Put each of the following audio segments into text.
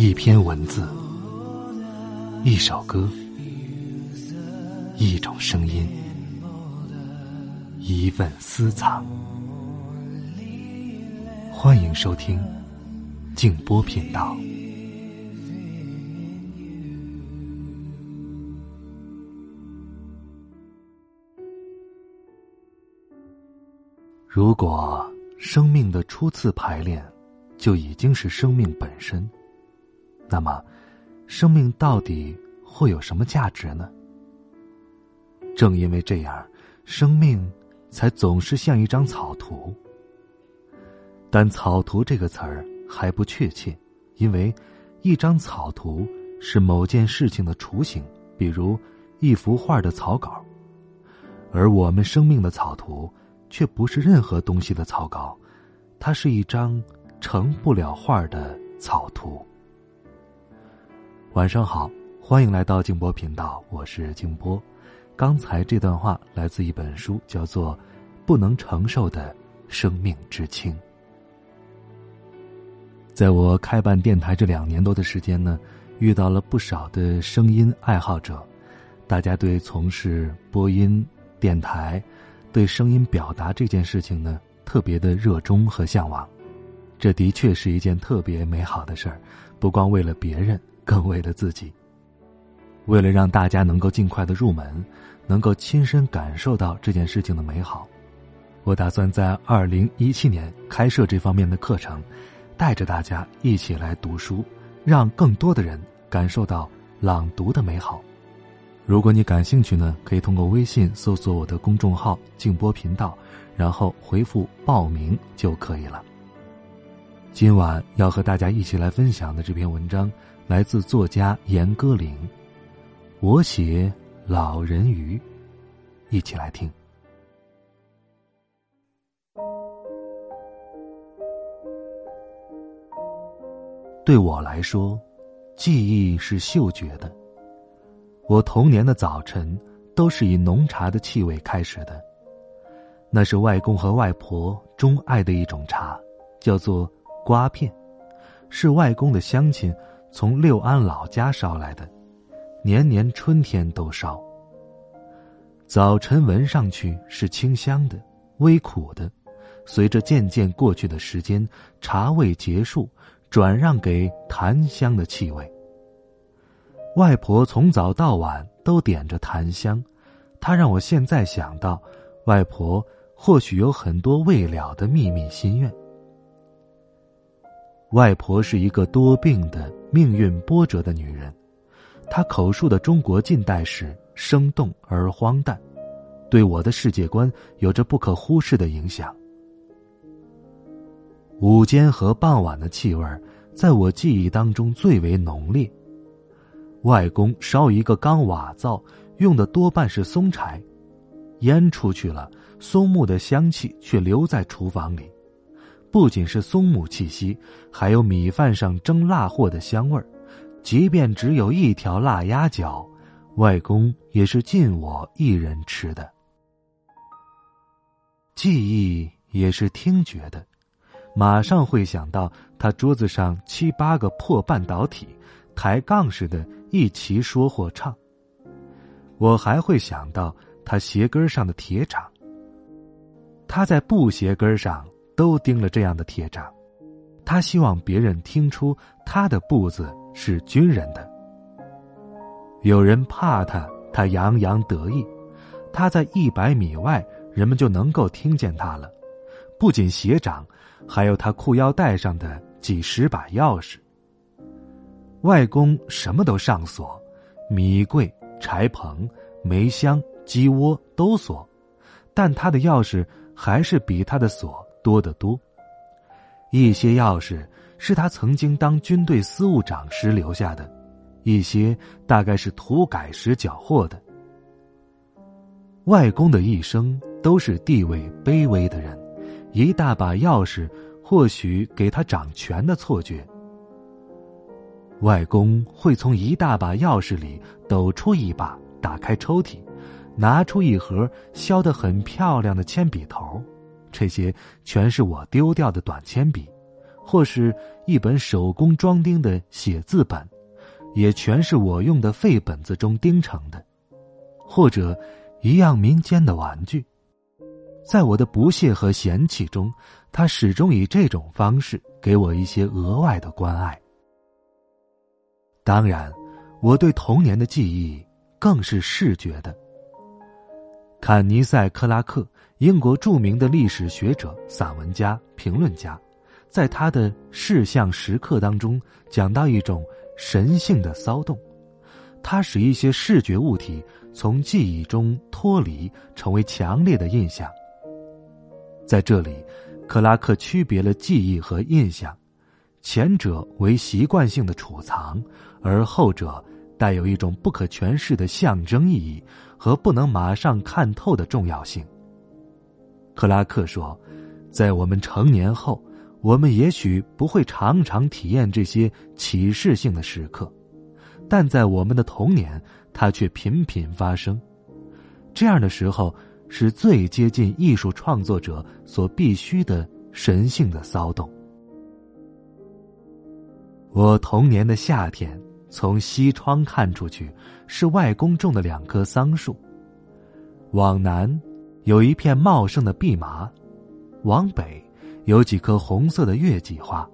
一篇文字，一首歌，一种声音，一份私藏。欢迎收听静波频道。如果生命的初次排练就已经是生命本身。那么，生命到底会有什么价值呢？正因为这样，生命才总是像一张草图。但“草图”这个词儿还不确切，因为一张草图是某件事情的雏形，比如一幅画的草稿，而我们生命的草图却不是任何东西的草稿，它是一张成不了画的草图。晚上好，欢迎来到静波频道，我是静波。刚才这段话来自一本书，叫做《不能承受的生命之轻》。在我开办电台这两年多的时间呢，遇到了不少的声音爱好者，大家对从事播音、电台、对声音表达这件事情呢，特别的热衷和向往。这的确是一件特别美好的事儿，不光为了别人。更为了自己，为了让大家能够尽快的入门，能够亲身感受到这件事情的美好，我打算在二零一七年开设这方面的课程，带着大家一起来读书，让更多的人感受到朗读的美好。如果你感兴趣呢，可以通过微信搜索我的公众号“静波频道”，然后回复“报名”就可以了。今晚要和大家一起来分享的这篇文章。来自作家严歌苓，我写老人鱼，一起来听。对我来说，记忆是嗅觉的。我童年的早晨都是以浓茶的气味开始的，那是外公和外婆钟爱的一种茶，叫做瓜片，是外公的乡亲。从六安老家捎来的，年年春天都烧。早晨闻上去是清香的，微苦的，随着渐渐过去的时间，茶味结束，转让给檀香的气味。外婆从早到晚都点着檀香，她让我现在想到，外婆或许有很多未了的秘密心愿。外婆是一个多病的、命运波折的女人，她口述的中国近代史生动而荒诞，对我的世界观有着不可忽视的影响。午间和傍晚的气味在我记忆当中最为浓烈。外公烧一个钢瓦灶，用的多半是松柴，烟出去了，松木的香气却留在厨房里。不仅是松木气息，还有米饭上蒸腊货的香味儿。即便只有一条腊鸭脚，外公也是尽我一人吃的。记忆也是听觉的，马上会想到他桌子上七八个破半导体，抬杠似的一齐说或唱。我还会想到他鞋跟上的铁掌。他在布鞋跟上。都钉了这样的铁掌，他希望别人听出他的步子是军人的。有人怕他，他洋洋得意；他在一百米外，人们就能够听见他了。不仅鞋掌，还有他裤腰带上的几十把钥匙。外公什么都上锁，米柜、柴棚、煤箱、鸡窝都锁，但他的钥匙还是比他的锁。多得多。一些钥匙是他曾经当军队司务长时留下的，一些大概是土改时缴获的。外公的一生都是地位卑微的人，一大把钥匙或许给他掌权的错觉。外公会从一大把钥匙里抖出一把，打开抽屉，拿出一盒削得很漂亮的铅笔头。这些全是我丢掉的短铅笔，或是一本手工装订的写字本，也全是我用的废本子中钉成的，或者一样民间的玩具。在我的不屑和嫌弃中，他始终以这种方式给我一些额外的关爱。当然，我对童年的记忆更是视觉的。坎尼塞·克拉克，英国著名的历史学者、散文家、评论家，在他的《事项时刻》当中讲到一种神性的骚动，它使一些视觉物体从记忆中脱离，成为强烈的印象。在这里，克拉克区别了记忆和印象，前者为习惯性的储藏，而后者带有一种不可诠释的象征意义和不能马上看透的重要性。克拉克说，在我们成年后，我们也许不会常常体验这些启示性的时刻，但在我们的童年，它却频频发生。这样的时候。是最接近艺术创作者所必须的神性的骚动。我童年的夏天，从西窗看出去，是外公种的两棵桑树；往南有一片茂盛的蓖麻，往北有几棵红色的月季花。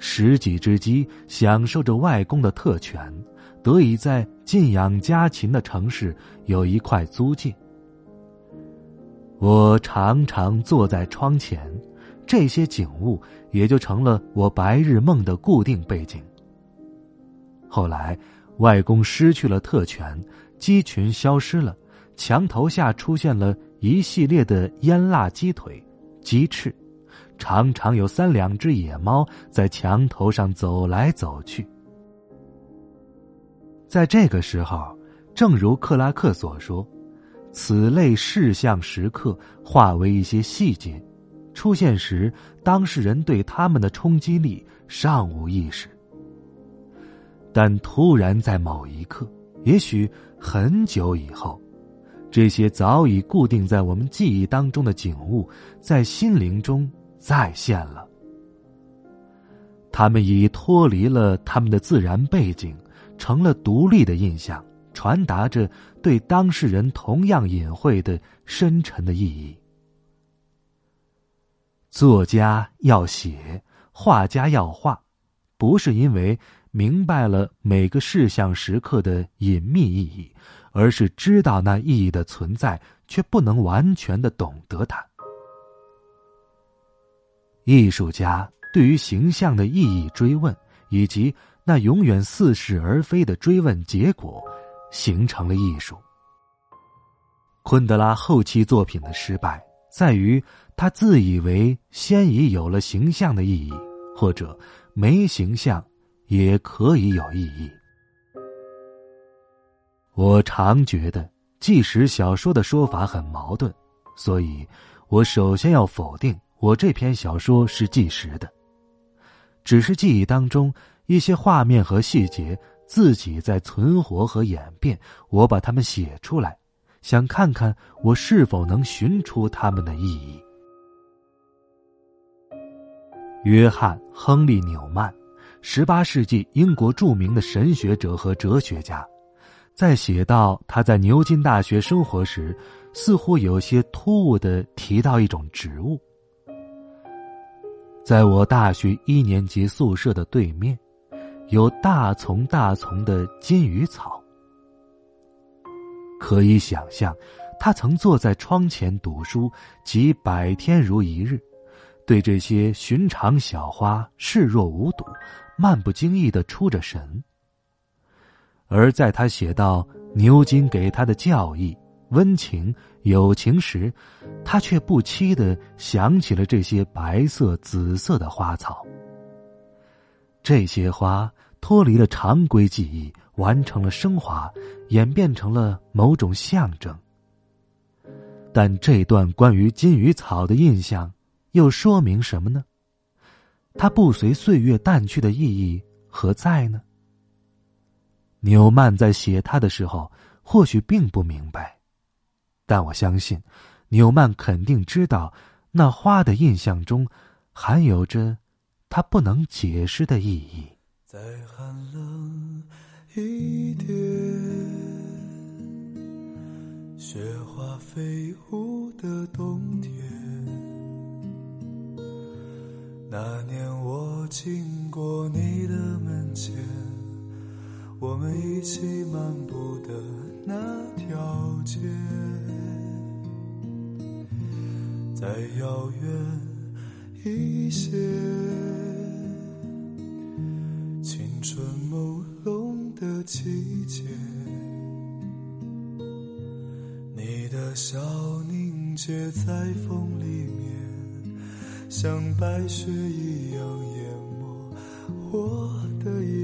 十几只鸡享受着外公的特权，得以在禁养家禽的城市有一块租界。我常常坐在窗前，这些景物也就成了我白日梦的固定背景。后来，外公失去了特权，鸡群消失了，墙头下出现了一系列的腌腊鸡腿、鸡翅，常常有三两只野猫在墙头上走来走去。在这个时候，正如克拉克所说。此类事项时刻化为一些细节，出现时，当事人对他们的冲击力尚无意识。但突然在某一刻，也许很久以后，这些早已固定在我们记忆当中的景物，在心灵中再现了。他们已脱离了他们的自然背景，成了独立的印象。传达着对当事人同样隐晦的深沉的意义。作家要写，画家要画，不是因为明白了每个事项时刻的隐秘意义，而是知道那意义的存在，却不能完全的懂得它。艺术家对于形象的意义追问，以及那永远似是而非的追问结果。形成了艺术。昆德拉后期作品的失败在于他自以为先已有了形象的意义，或者没形象也可以有意义。我常觉得纪实小说的说法很矛盾，所以我首先要否定我这篇小说是纪实的，只是记忆当中一些画面和细节。自己在存活和演变，我把它们写出来，想看看我是否能寻出它们的意义。约翰·亨利·纽曼，十八世纪英国著名的神学者和哲学家，在写到他在牛津大学生活时，似乎有些突兀的提到一种植物，在我大学一年级宿舍的对面。有大丛大丛的金鱼草，可以想象，他曾坐在窗前读书，几百天如一日，对这些寻常小花视若无睹，漫不经意的出着神。而在他写到牛津给他的教义、温情、友情时，他却不期的想起了这些白色、紫色的花草。这些花脱离了常规记忆，完成了升华，演变成了某种象征。但这段关于金鱼草的印象，又说明什么呢？它不随岁月淡去的意义何在呢？纽曼在写他的时候，或许并不明白，但我相信，纽曼肯定知道，那花的印象中，含有着。他不能解释的意义。再寒冷一点，雪花飞舞的冬天。那年我经过你的门前，我们一起漫步的那条街，再遥远一些。青春朦胧的季节，你的笑凝结在风里面，像白雪一样淹没我的眼。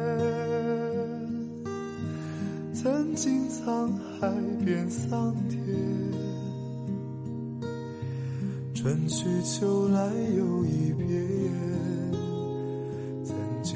经沧海变桑田，春去秋来又一遍。季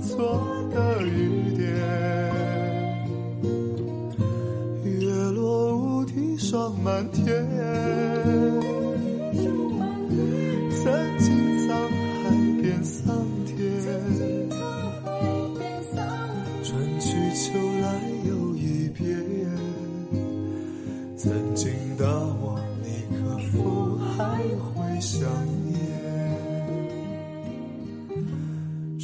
做的雨点，月落乌啼霜满天。